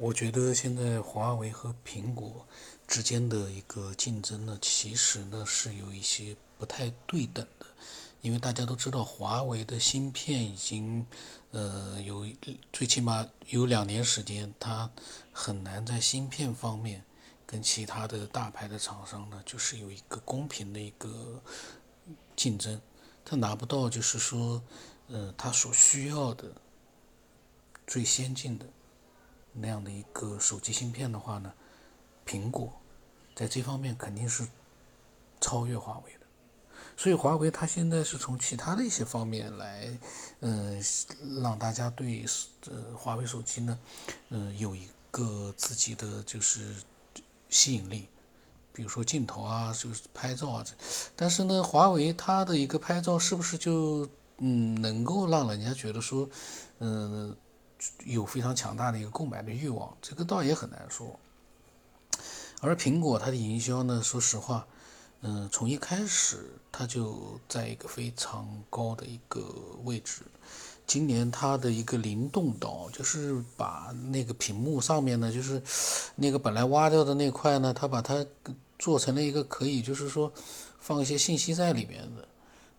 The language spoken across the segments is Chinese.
我觉得现在华为和苹果之间的一个竞争呢，其实呢是有一些不太对等的，因为大家都知道，华为的芯片已经呃有最起码有两年时间，它很难在芯片方面跟其他的大牌的厂商呢，就是有一个公平的一个竞争，它拿不到就是说，呃，它所需要的最先进的。那样的一个手机芯片的话呢，苹果在这方面肯定是超越华为的，所以华为它现在是从其他的一些方面来，嗯，让大家对呃华为手机呢，嗯，有一个自己的就是吸引力，比如说镜头啊，就是拍照啊，但是呢，华为它的一个拍照是不是就嗯能够让人家觉得说，嗯。有非常强大的一个购买的欲望，这个倒也很难说。而苹果它的营销呢，说实话，嗯，从一开始它就在一个非常高的一个位置。今年它的一个灵动岛，就是把那个屏幕上面呢，就是那个本来挖掉的那块呢，它把它做成了一个可以，就是说放一些信息在里面的，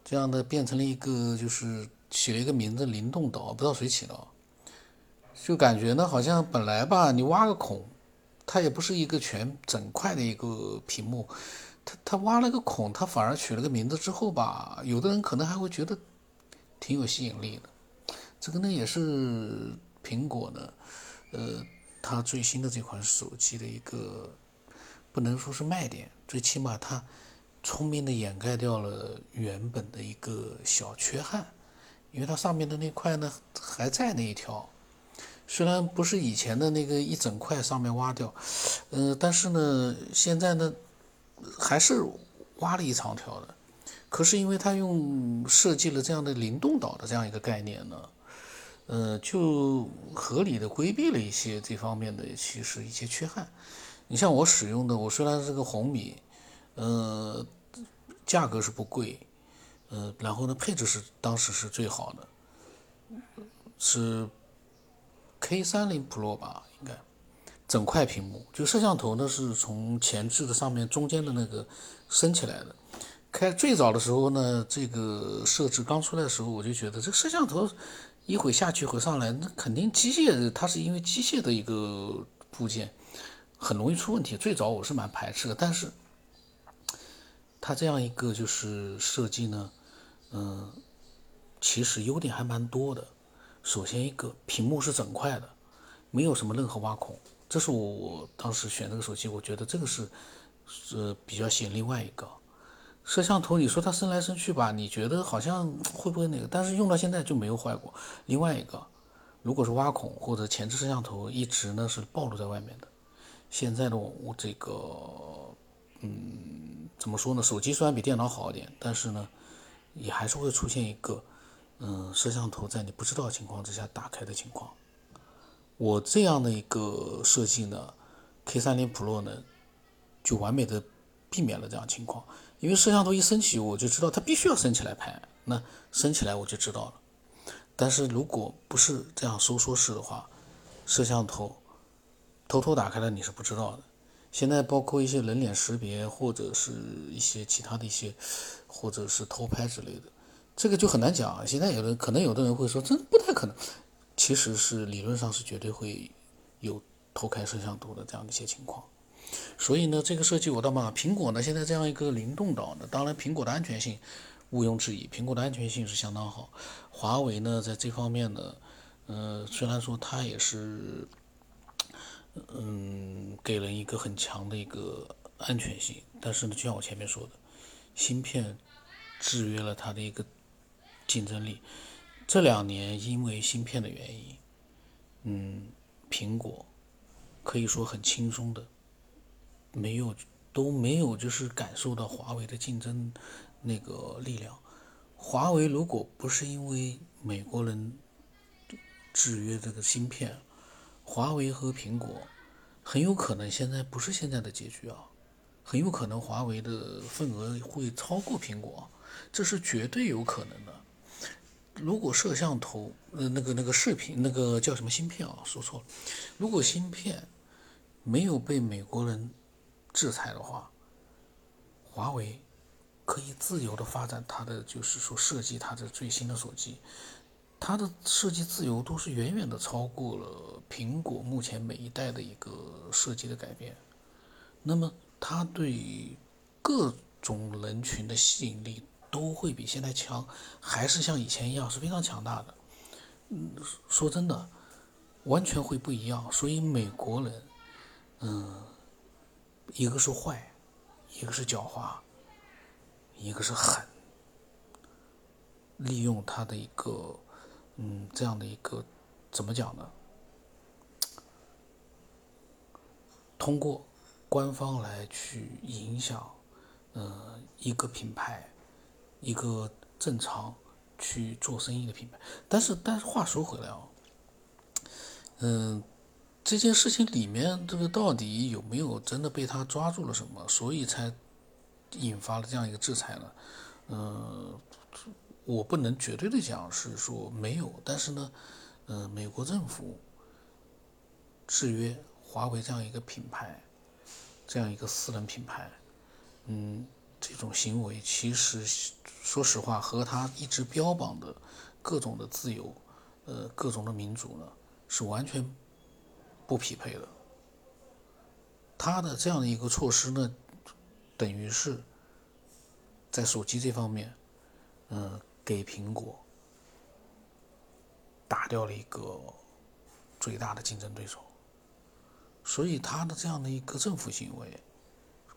这样的变成了一个，就是起了一个名字“灵动岛”，不知道谁起的。就感觉呢，好像本来吧，你挖个孔，它也不是一个全整块的一个屏幕，它它挖了个孔，它反而取了个名字之后吧，有的人可能还会觉得挺有吸引力的。这个呢也是苹果呢，呃，它最新的这款手机的一个不能说是卖点，最起码它聪明的掩盖掉了原本的一个小缺憾，因为它上面的那块呢还在那一条。虽然不是以前的那个一整块上面挖掉，呃，但是呢，现在呢，还是挖了一长条的。可是因为它用设计了这样的灵动岛的这样一个概念呢，呃，就合理的规避了一些这方面的其实一些缺憾。你像我使用的，我虽然是个红米，呃，价格是不贵，呃，然后呢，配置是当时是最好的，是。K 三零 Pro 吧，应该整块屏幕，就摄像头呢是从前置的上面中间的那个升起来的。开最早的时候呢，这个设置刚出来的时候，我就觉得这个摄像头一会下去一会上来，那肯定机械它是因为机械的一个部件很容易出问题。最早我是蛮排斥的，但是它这样一个就是设计呢，嗯，其实优点还蛮多的。首先一个屏幕是整块的，没有什么任何挖孔，这是我我当时选这个手机，我觉得这个是是比较吸引。另外一个摄像头，你说它伸来伸去吧，你觉得好像会不会那个？但是用到现在就没有坏过。另外一个，如果是挖孔或者前置摄像头一直呢是暴露在外面的，现在的我这个嗯怎么说呢？手机虽然比电脑好一点，但是呢也还是会出现一个。嗯，摄像头在你不知道情况之下打开的情况，我这样的一个设计呢，K30 Pro 呢，就完美的避免了这样情况。因为摄像头一升起，我就知道它必须要升起来拍，那升起来我就知道了。但是如果不是这样收缩式的话，摄像头偷偷打开了你是不知道的。现在包括一些人脸识别或者是一些其他的一些，或者是偷拍之类的。这个就很难讲啊。现在有的可能有的人会说，这不太可能。其实是理论上是绝对会有偷开摄像头的这样的一些情况。所以呢，这个设计我倒嘛，苹果呢现在这样一个灵动岛呢，当然苹果的安全性毋庸置疑，苹果的安全性是相当好。华为呢在这方面呢，呃，虽然说它也是，嗯，给人一个很强的一个安全性，但是呢，就像我前面说的，芯片制约了它的一个。竞争力，这两年因为芯片的原因，嗯，苹果可以说很轻松的，没有都没有就是感受到华为的竞争那个力量。华为如果不是因为美国人制约这个芯片，华为和苹果很有可能现在不是现在的结局啊，很有可能华为的份额会超过苹果，这是绝对有可能的。如果摄像头呃那个那个视频那个叫什么芯片啊？说错了。如果芯片没有被美国人制裁的话，华为可以自由的发展它的就是说设计它的最新的手机，它的设计自由都是远远的超过了苹果目前每一代的一个设计的改变。那么它对各种人群的吸引力。都会比现在强，还是像以前一样是非常强大的。嗯，说真的，完全会不一样。所以美国人，嗯，一个是坏，一个是狡猾，一个是狠，利用他的一个，嗯，这样的一个，怎么讲呢？通过官方来去影响，呃，一个品牌。一个正常去做生意的品牌，但是但是话说回来啊，嗯，这件事情里面这个到底有没有真的被他抓住了什么，所以才引发了这样一个制裁呢？嗯，我不能绝对的讲是说没有，但是呢，嗯，美国政府制约华为这样一个品牌，这样一个私人品牌，嗯。这种行为其实，说实话，和他一直标榜的各种的自由，呃，各种的民主呢，是完全不匹配的。他的这样的一个措施呢，等于是在手机这方面，嗯，给苹果打掉了一个最大的竞争对手。所以他的这样的一个政府行为，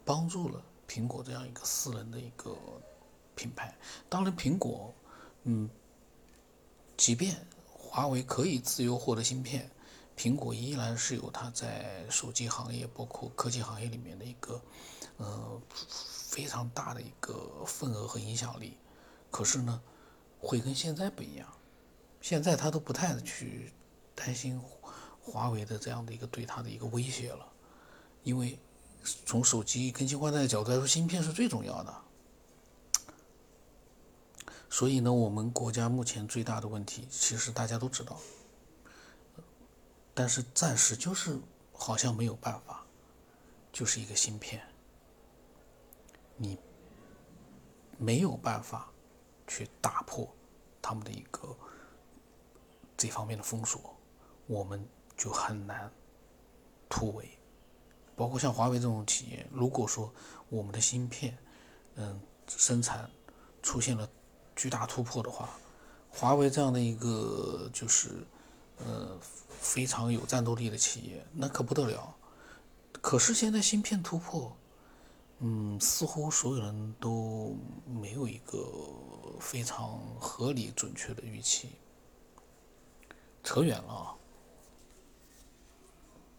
帮助了。苹果这样一个私人的一个品牌，当然，苹果，嗯，即便华为可以自由获得芯片，苹果依然是有它在手机行业，包括科技行业里面的一个，呃，非常大的一个份额和影响力。可是呢，会跟现在不一样，现在他都不太去担心华为的这样的一个对他的一个威胁了，因为。从手机更新换代的角度来说，芯片是最重要的。所以呢，我们国家目前最大的问题，其实大家都知道，但是暂时就是好像没有办法，就是一个芯片，你没有办法去打破他们的一个这方面的封锁，我们就很难突围。包括像华为这种企业，如果说我们的芯片，嗯，生产出现了巨大突破的话，华为这样的一个就是呃非常有战斗力的企业，那可不得了。可是现在芯片突破，嗯，似乎所有人都没有一个非常合理准确的预期。扯远了啊。